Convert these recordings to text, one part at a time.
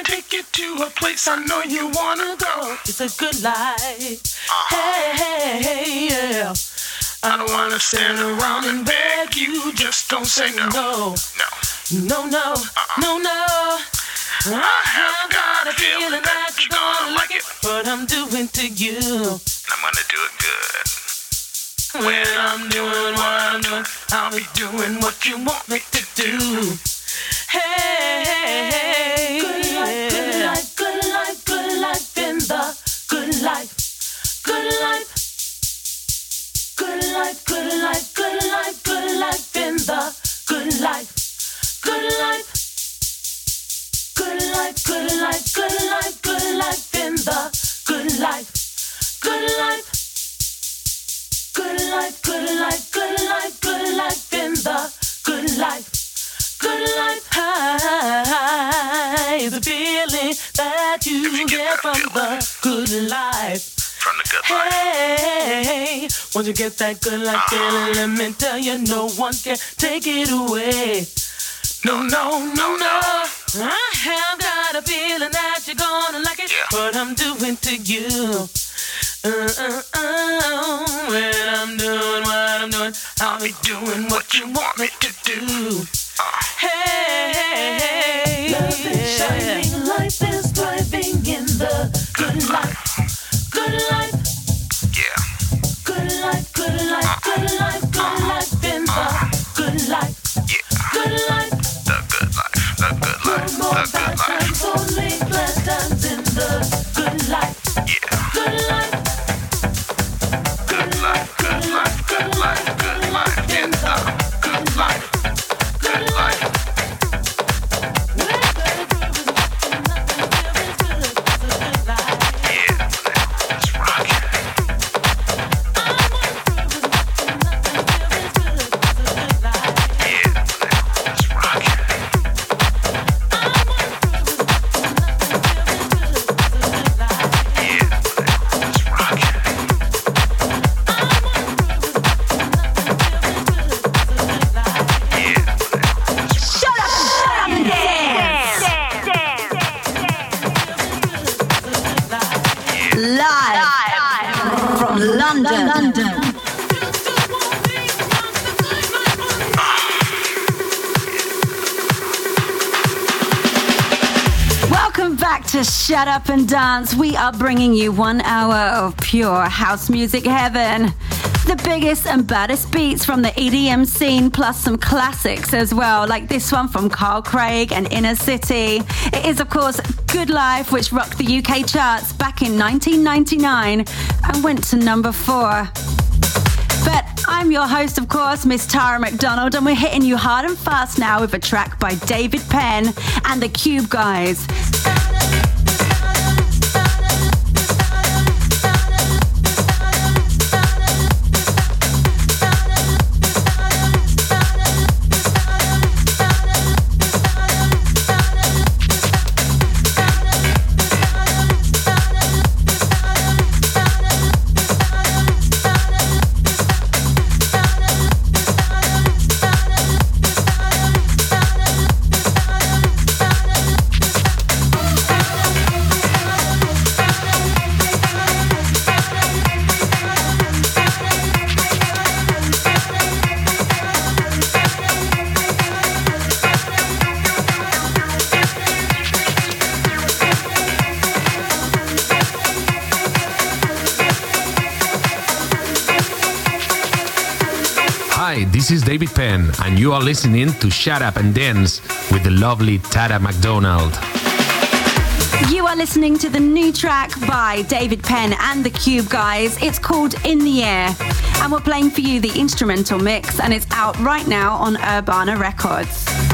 me take you to a place I know you wanna go. It's a good life. Uh-huh. Hey, hey, hey, yeah. I don't wanna stand around and beg you. Just don't say no. No, No, no, no, uh-uh. no. I uh-huh. have got a feeling that you're gonna like it. What I'm doing to you. I'm gonna do it good. When I'm doing what I'm doing, I'll be doing what you want me to do. Hey, hey, hey. Life. Good life. Good life, good life, good life, good life in the good life. Good life. Good life, good life, good life, good life in the good life. Good life high is a feeling that you, get from the good life. From the good life. Hey, once you get that good life feeling, let me tell you, no one can take it away. No, no, no, no. I have got a feeling that you're gonna like it. Yeah. What I'm doing to you. Uh, uh, uh, when I'm doing what I'm doing, I'll be doing what you want me to do. Hey, hey, hey. Love is shining, Good life, good life, Up and Dance. We are bringing you one hour of pure house music heaven. The biggest and baddest beats from the EDM scene, plus some classics as well, like this one from Carl Craig and Inner City. It is, of course, Good Life, which rocked the UK charts back in 1999 and went to number four. But I'm your host, of course, Miss Tara McDonald, and we're hitting you hard and fast now with a track by David Penn and the Cube Guys. This is David Penn, and you are listening to Shut Up and Dance with the lovely Tara McDonald. You are listening to the new track by David Penn and the Cube Guys. It's called In the Air. And we're playing for you the instrumental mix, and it's out right now on Urbana Records.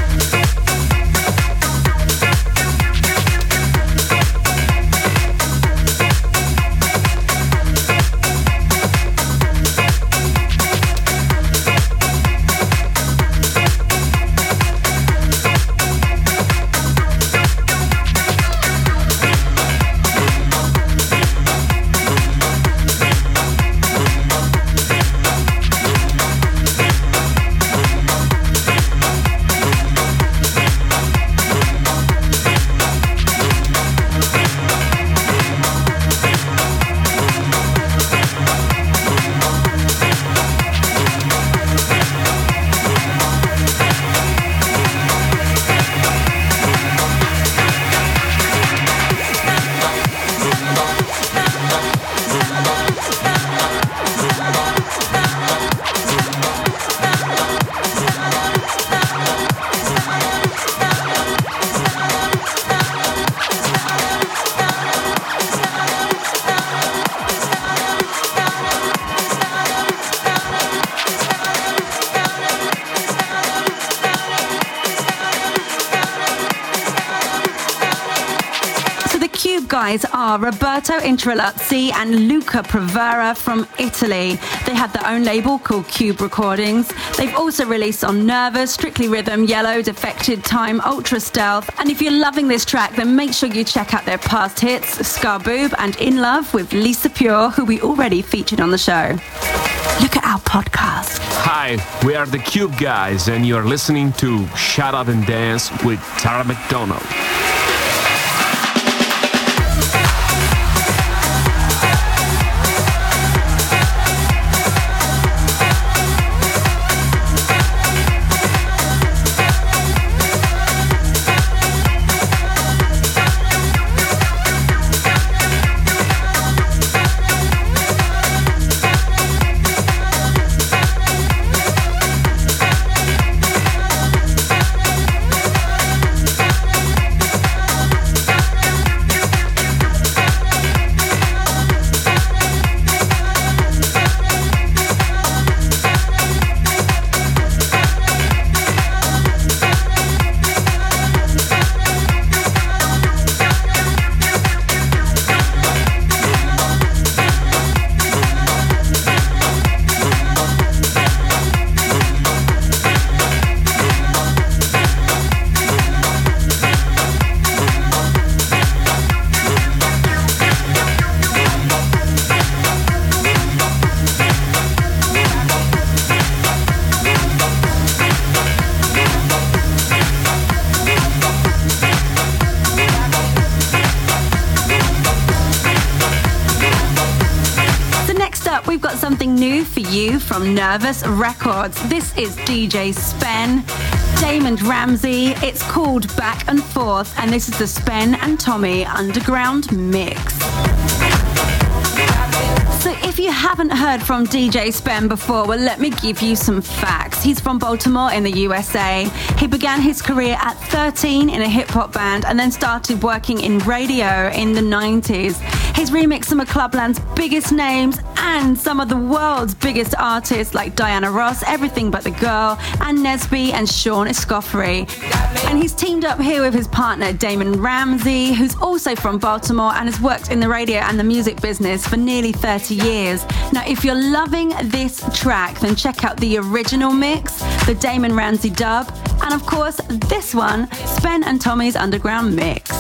Guys are Roberto Intrallazzi and Luca Provera from Italy. They have their own label called Cube Recordings. They've also released on Nervous, Strictly Rhythm, Yellow, Defected Time, Ultra Stealth. And if you're loving this track, then make sure you check out their past hits, Scarboob and In Love with Lisa Pure, who we already featured on the show. Look at our podcast. Hi, we are the Cube Guys, and you're listening to Shut Up and Dance with Tara McDonald. From Nervous Records. This is DJ Spen, Damon Ramsey. It's called Back and Forth, and this is the Spen and Tommy Underground Mix. So, if you haven't heard from DJ Spen before, well, let me give you some facts. He's from Baltimore in the USA. He began his career at 13 in a hip hop band and then started working in radio in the 90s. He's remixed some of Clubland's biggest names and some of the world's biggest artists like Diana Ross, Everything But the Girl, and Nesby and Sean Escoffery. And he's teamed up here with his partner Damon Ramsey, who's also from Baltimore and has worked in the radio and the music business for nearly 30 years. Now, if you're loving this track, then check out the original mix, the Damon Ramsey dub, and of course, this one, Spen and Tommy's Underground Mix.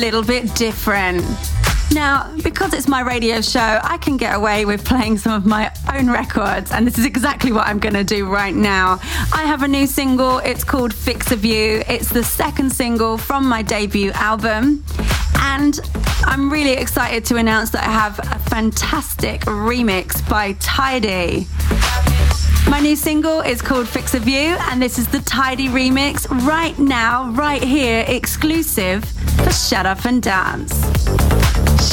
Little bit different. Now, because it's my radio show, I can get away with playing some of my own records, and this is exactly what I'm going to do right now. I have a new single, it's called Fix of You. It's the second single from my debut album, and I'm really excited to announce that I have a fantastic remix by Tidy. My new single is called Fix of You, and this is the Tidy remix right now, right here, exclusive Shut Up and Dance.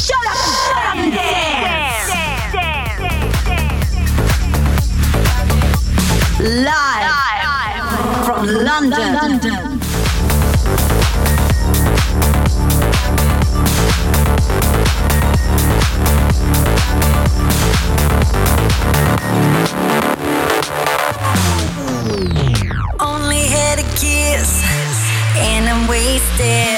Shut up, shut up and dance. Live, from London. Only had a kiss and I'm wasted.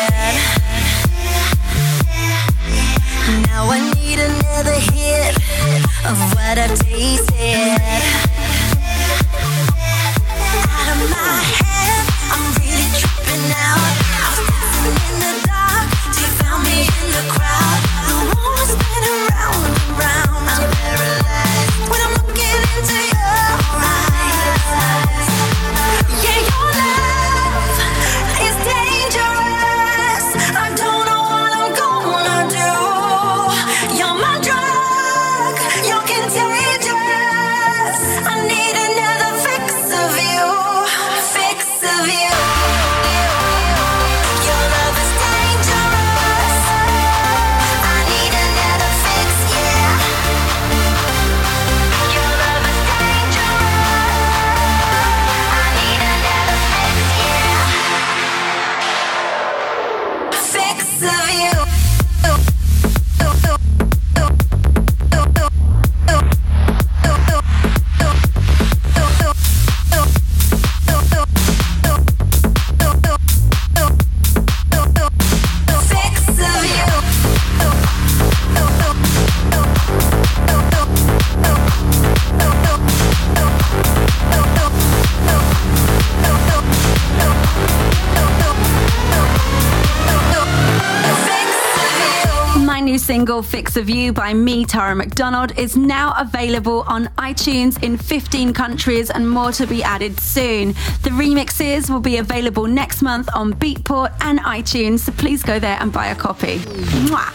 Fix of You by me, Tara McDonald, is now available on iTunes in 15 countries and more to be added soon. The remixes will be available next month on Beatport and iTunes, so please go there and buy a copy. Mwah.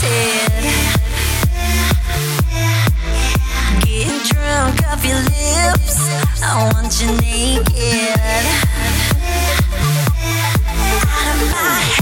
The. Getting drunk off your lips. I want you naked. Out of my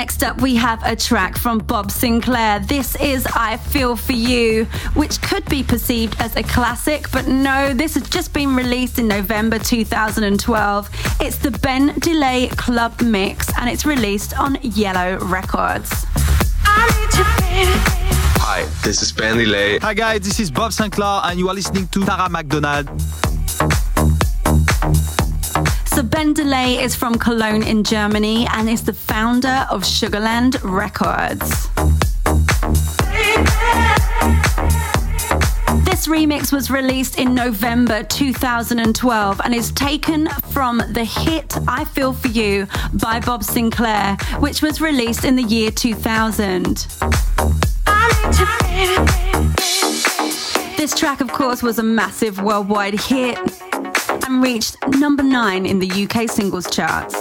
up, we have a track from Bob Sinclar. This is I Feel For You, which could be perceived as a classic, but no, this has just been released in November 2012. It's the Ben Delay Club Mix, and it's released on Yellow Records. Hi, this is Ben Delay. Hi guys, this is Bob Sinclar and you are listening to Tara McDonald. So Ben Delay is from Cologne in Germany and is the founder of Sugarland Records. This remix was released in November 2012 and is taken from the hit I Feel For You by Bob Sinclar, which was released in the year 2000. This track, of course, was a massive worldwide hit and reached number nine in the UK singles charts.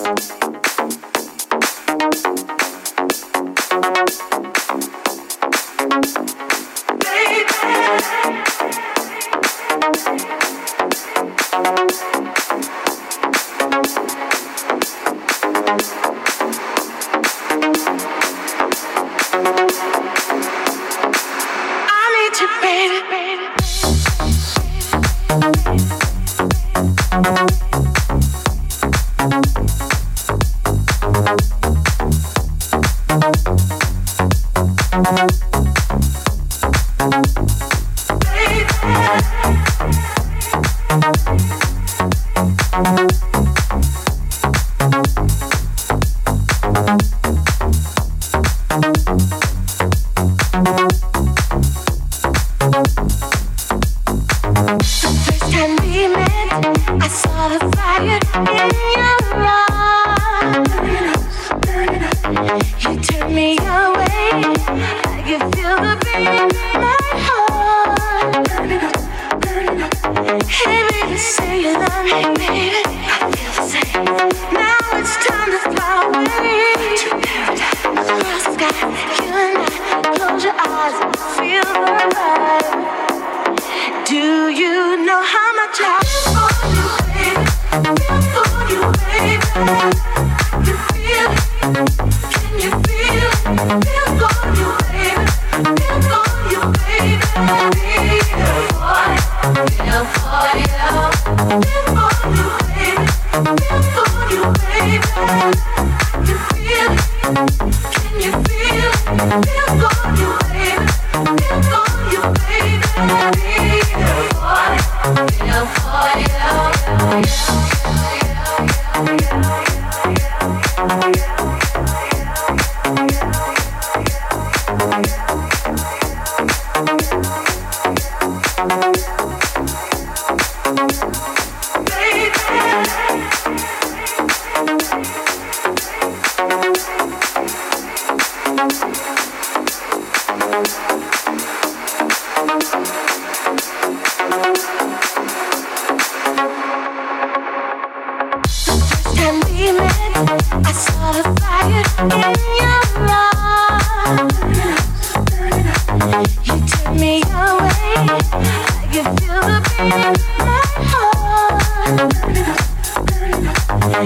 Now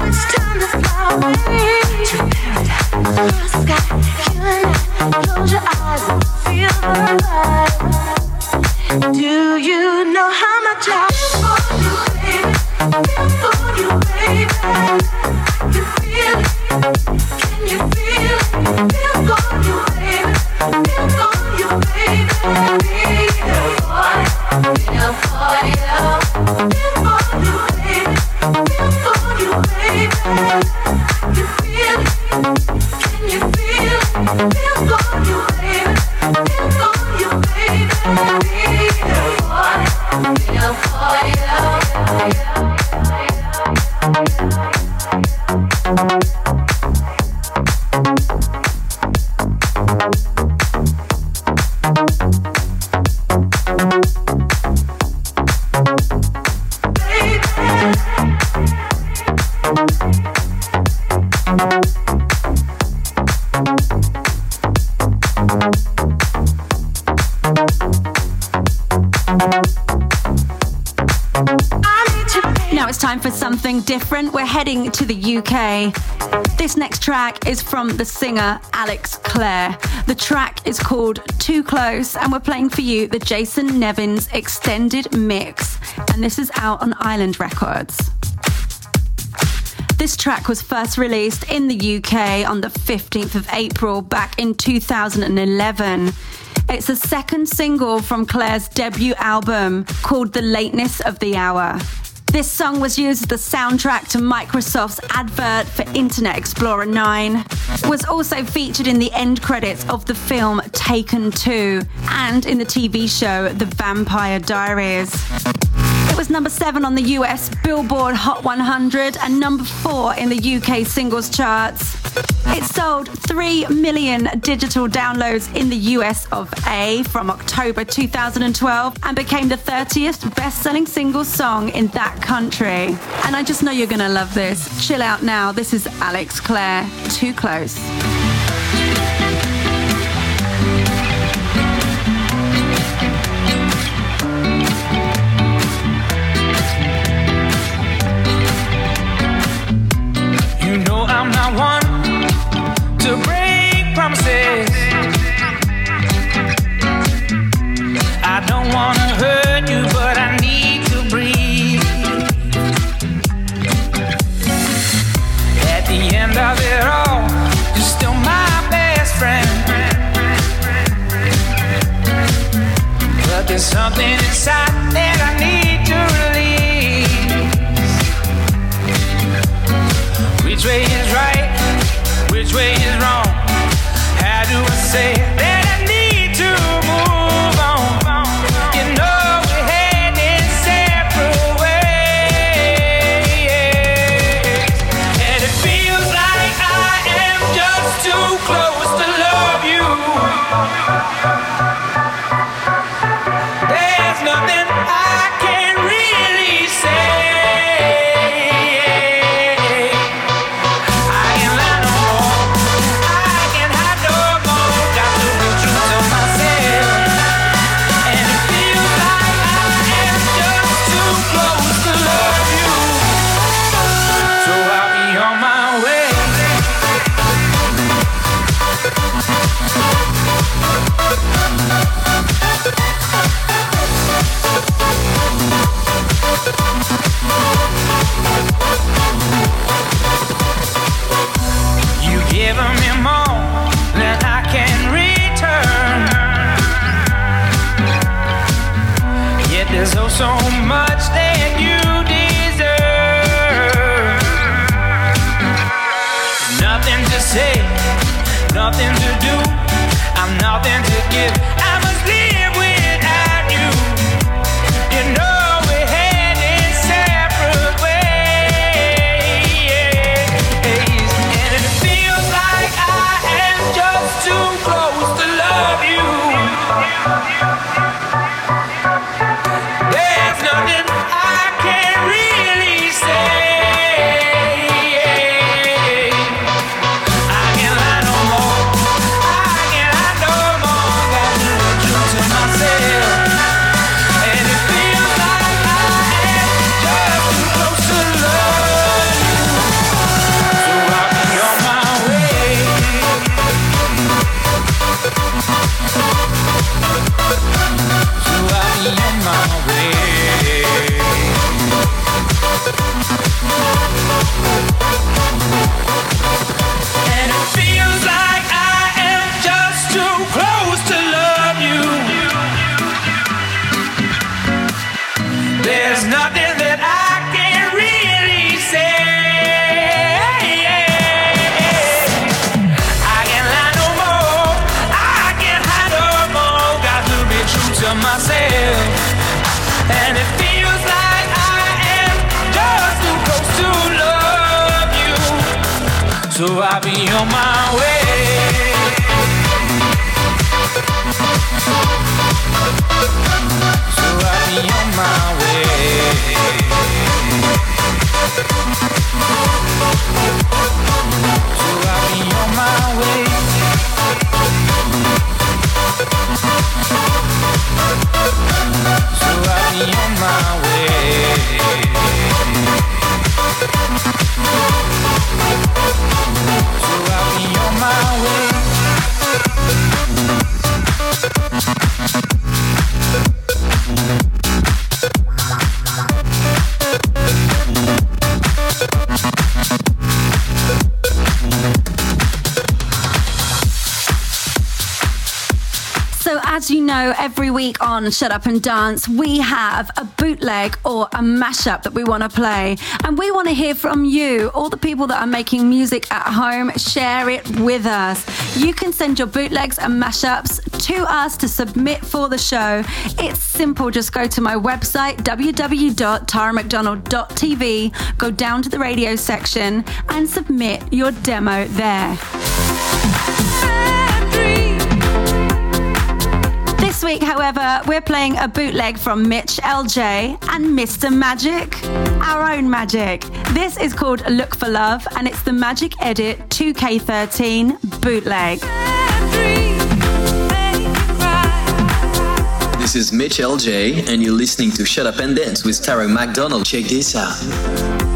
it's time to fly away to paradise. Different. We're heading to the UK. This next track is from the singer Alex Clare. The track is called Too Close, and we're playing for you the Jason Nevins extended mix. And this is out on Island Records. This track was first released in the UK on the 15th of April back in 2011. It's the second single from Clare's debut album called The Lateness of the Hour. This song was used as the soundtrack to Microsoft's advert for Internet Explorer 9, was also featured in the end credits of the film Taken 2 and in the TV show The Vampire Diaries. It was number seven on the US Billboard Hot 100 and number four in the UK singles charts. It sold 3 million digital downloads in the US of A from October 2012 and became the 30th best selling single song in that country. And I just know you're going to love this. Chill out now. This is Alex Clare. Too close. Not one to break promises. I don't wanna hurt you, but I need to breathe. At the end of it all, you're still my best friend. But there's something inside that I need to release. Which way is right? Way is wrong? How do I say that nothing to do. I'm nothing to give. I'll be on my way. So I'll be on my way. So I'll be on my way. So I'll be on my way. Know, every week on Shut Up and Dance, we have a bootleg or a mashup that we want to play. And we want to hear from you, all the people that are making music at home. Share it with us. You can send your bootlegs and mashups to us to submit for the show. It's simple. Just go to my website, www.taramcdonald.tv, go down to the radio section, and submit your demo there. This week, however, we're playing a bootleg from Mitch LJ and Mr. Magic, our own Magic. This is called Look for Love, and it's the Magic Edit 2K13 bootleg. This is Mitch LJ, and you're listening to Shut Up and Dance with Tara McDonald. Check this out.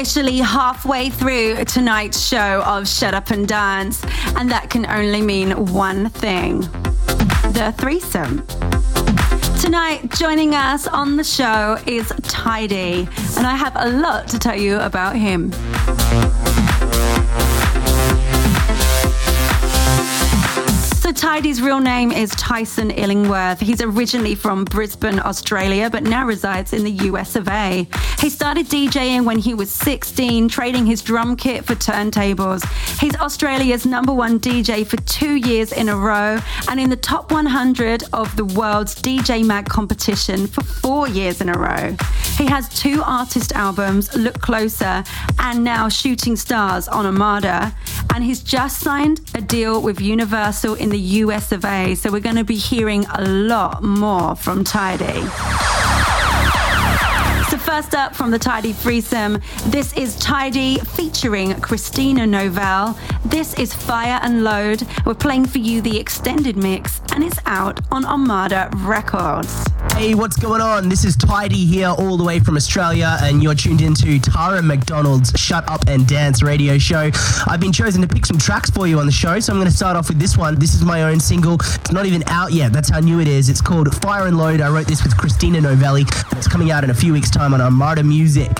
Officially halfway through tonight's show of Shut Up and Dance, and that can only mean one thing the threesome. Tonight, joining us on the show is Tidy, and I have a lot to tell you about him. So Tidy's real name is Tyson Illingworth. He's originally from Brisbane, Australia, but now resides in the US of A. He started DJing when he was 16, trading his drum kit for turntables. He's Australia's number one DJ for two years in a row and in the top 100 of the world's DJ Mag competition for four years in a row. He has two artist albums, Look Closer and now Shooting Stars on Armada, and he's just signed a deal with Universal in the US of A, so we're going to be hearing a lot more from Tidy. First up from the Tidy threesome, this is Tidy featuring Christina Novelli. This is Fire and Load. We're playing for you the extended mix, and it's out on Armada Records. Hey, what's going on? This is Tidy here, all the way from Australia, and you're tuned into Tara McDonald's Shut Up and Dance radio show. I've been chosen to pick some tracks for you on the show, so I'm going to start off with this one. This is my own single. It's not even out yet. That's how new it is. It's called Fire and Load. I wrote this with Christina Novelli. It's coming out in a few weeks' time on Armada Music.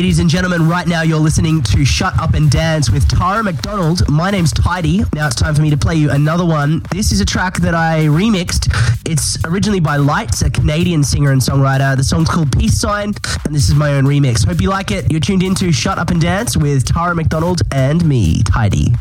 Ladies and gentlemen, right now you're listening to Shut Up and Dance with Tara McDonald. My name's Tidy. Now it's time for me to play you another one. This is a track that I remixed. It's originally by Lights, a Canadian singer and songwriter. The song's called Peace Sign, and this is my own remix. Hope you like it. You're tuned into Shut Up and Dance with Tara McDonald and me, Tidy.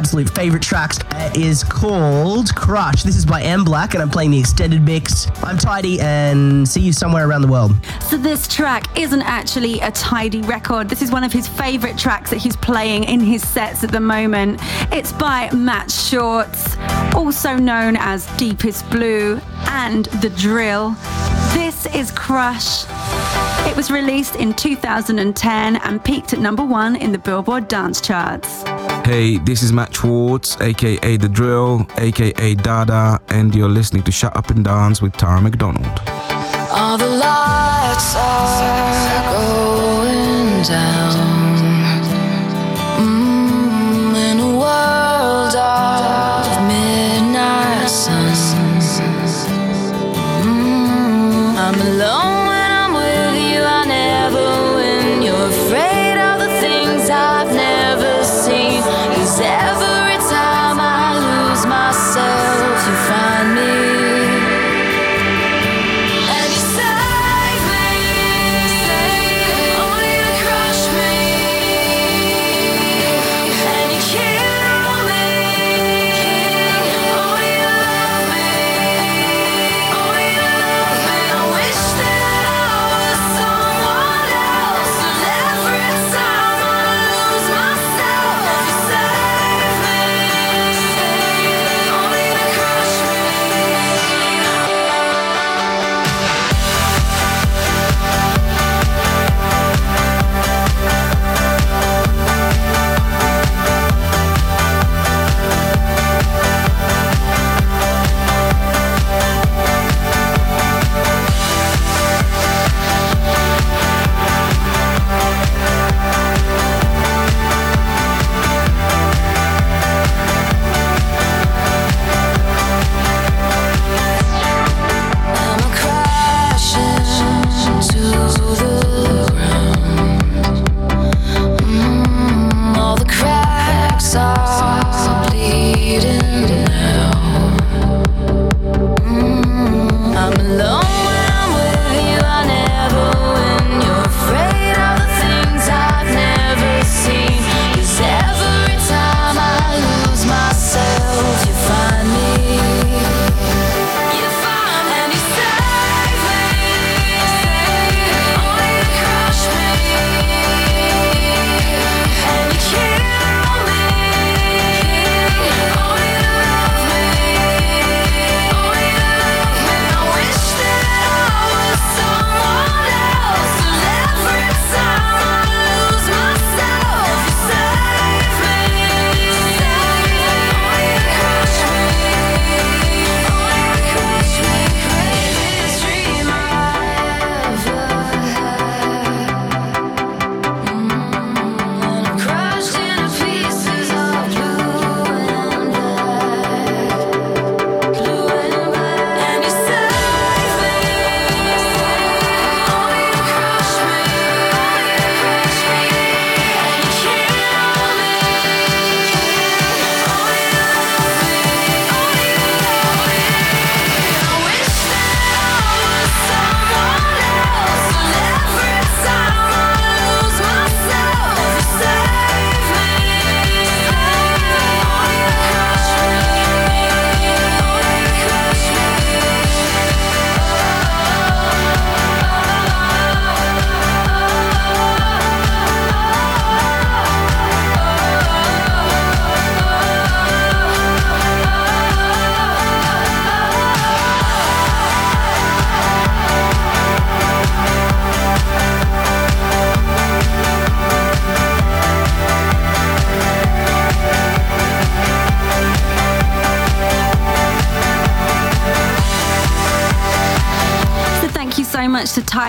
Absolute favorite tracks uh, is called Crush. This is by M Black, and I'm playing the extended mix. I'm Tidy, and see you somewhere around the world. So this track isn't actually a tidy record. This is one of his favorite tracks that he's playing in his sets at the moment. It's by Matt Schwartz, also known as Deepest Blue and The Drill. This is Crush. It was released in 2010 and peaked at number one in the Billboard dance charts. Hey, this is Matt Schwartz, aka The Drill, aka Dada, and you're listening to Shut Up and Dance with Tara McDonald. All the lights are going down. Mm, in a world of midnight suns. I'm alone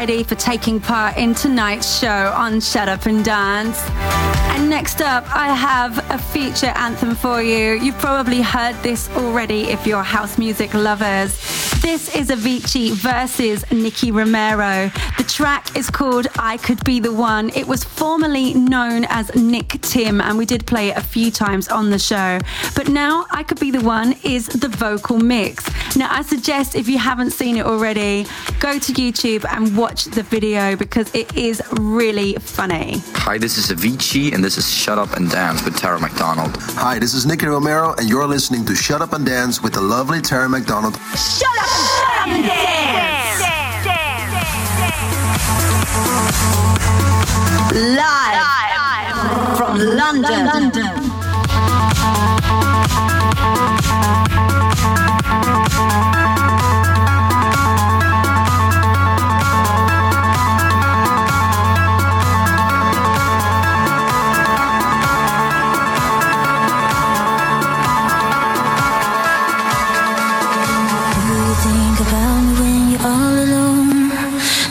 for taking part in tonight's show on Shut Up and Dance. And next up, I have a feature anthem for you. You've probably heard this already if you're house music lovers. This is Avicii versus Nicky Romero. The track is called I Could Be the One. It was formerly known as Nicktim, and we did play it a few times on the show. But now I Could Be the One is the vocal mix. Now, I suggest if you haven't seen it already, go to YouTube and watch the video because it is really funny. Hi, this is Avicii, and this is Shut Up and Dance with Tara McDonald. Hi, this is Nicky Romero, and you're listening to Shut Up and Dance with the lovely Tara McDonald. Shut up, shut up and dance. Live, from London. Do you think about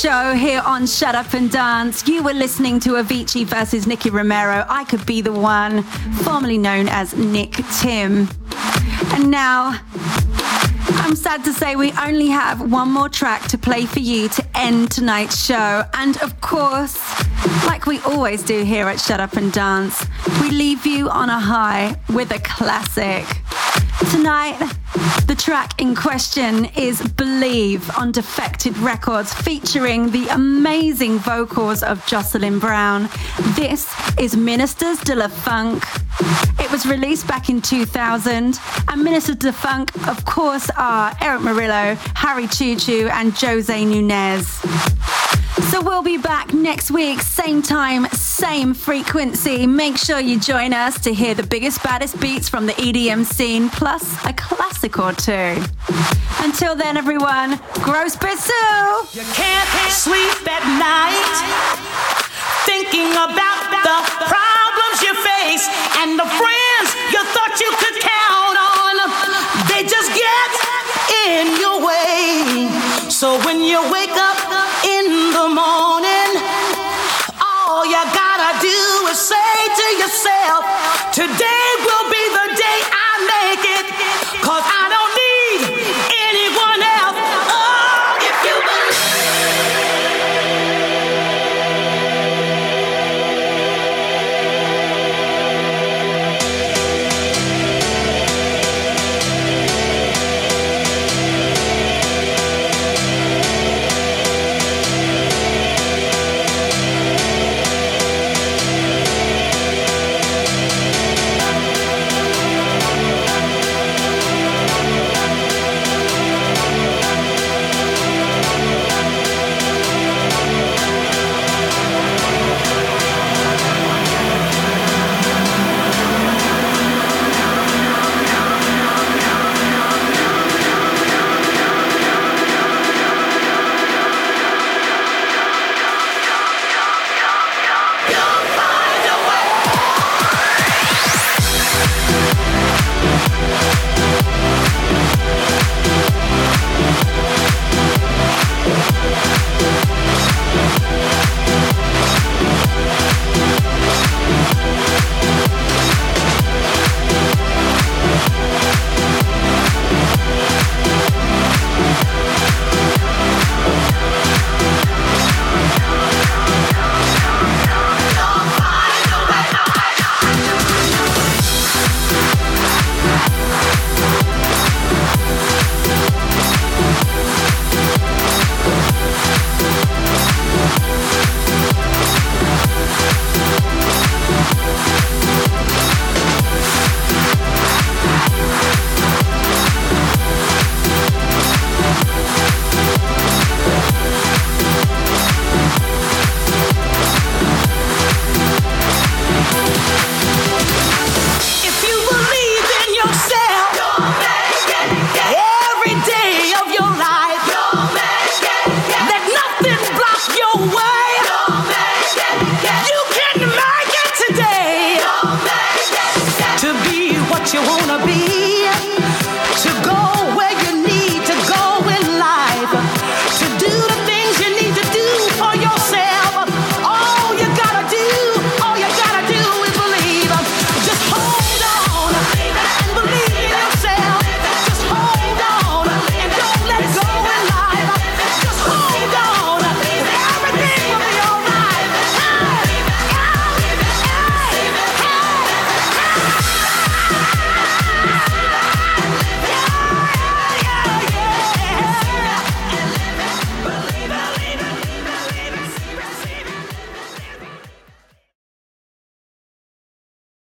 Show here on Shut Up and Dance. You were listening to Avicii versus Nicky Romero. I could be the one, formerly known as Nick Tim. And now, I'm sad to say we only have one more track to play for you to end tonight's show. And of course, like we always do here at Shut Up and Dance, we leave you on a high with a classic. Tonight, the track in question is Believe on Defected Records, featuring the amazing vocals of Jocelyn Brown. This is Ministers de la Funk. It was released back in 2000, and Ministers de Funk, of course, are Erick Morillo, Harry Choo, and Jose Nunez. So we'll be back next week, same time, same frequency. Make sure you join us to hear the biggest, baddest beats from the EDM scene, plus a classic or two. Until then, everyone, gross bisu! You can't sleep at night thinking about the problems you face and the friends you thought you could count on. They just get in your way. So when you wake up in the morning, all you is say to yourself, today will be the day I make it. Cause I